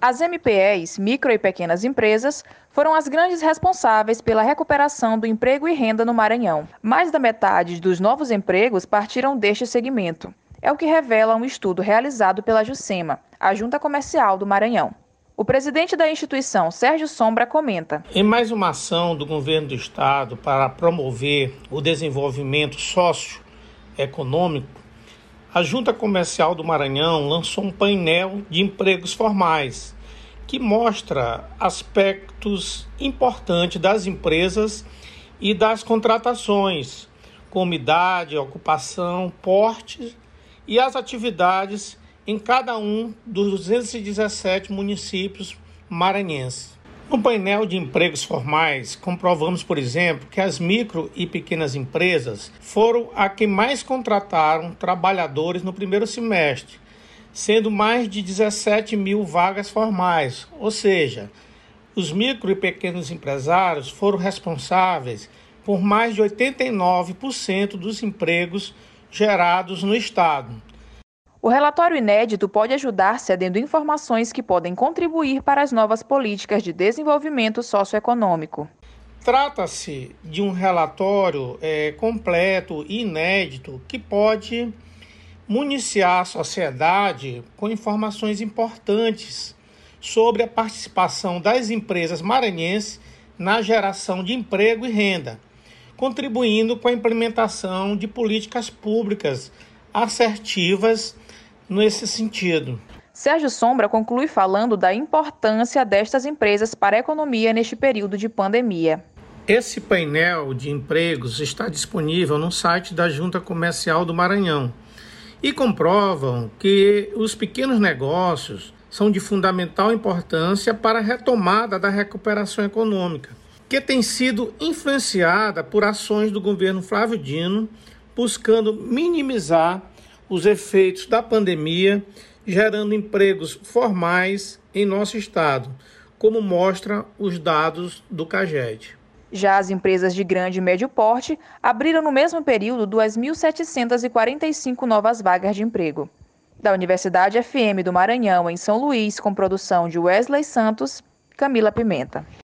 As MPEs, micro e pequenas empresas, foram as grandes responsáveis pela recuperação do emprego e renda no Maranhão. Mais da metade dos novos empregos partiram deste segmento. É o que revela um estudo realizado pela Juscema, a Junta Comercial do Maranhão. O presidente da instituição, Sérgio Sombra, comenta: Em mais uma ação do governo do estado para promover o desenvolvimento socioeconômico, a Junta Comercial do Maranhão lançou um painel de empregos formais que mostra aspectos importantes das empresas e das contratações, como idade, ocupação, porte e as atividades em cada um dos 217 municípios maranhenses. No painel de empregos formais, comprovamos, por exemplo, que as micro e pequenas empresas foram a que mais contrataram trabalhadores no primeiro semestre, sendo mais de 17 mil vagas formais, ou seja, os micro e pequenos empresários foram responsáveis por mais de 89% dos empregos gerados no Estado. O relatório inédito pode ajudar cedendo informações que podem contribuir para as novas políticas de desenvolvimento socioeconômico. Trata-se de um relatório é, completo e inédito que pode municiar a sociedade com informações importantes sobre a participação das empresas maranhenses na geração de emprego e renda, contribuindo com a implementação de políticas públicas assertivas nesse sentido. Sérgio Sombra conclui falando da importância destas empresas para a economia neste período de pandemia. Esse painel de empregos está disponível no site da Junta Comercial do Maranhão e comprovam que os pequenos negócios são de fundamental importância para a retomada da recuperação econômica, que tem sido influenciada por ações do governo Flávio Dino, buscando minimizar os efeitos da pandemia, gerando empregos formais em nosso estado, como mostram os dados do CAGED. Já as empresas de grande e médio porte abriram no mesmo período 2.745 novas vagas de emprego. Da Universidade FM do Maranhão, em São Luís, com produção de Wesley Santos, Camila Pimenta.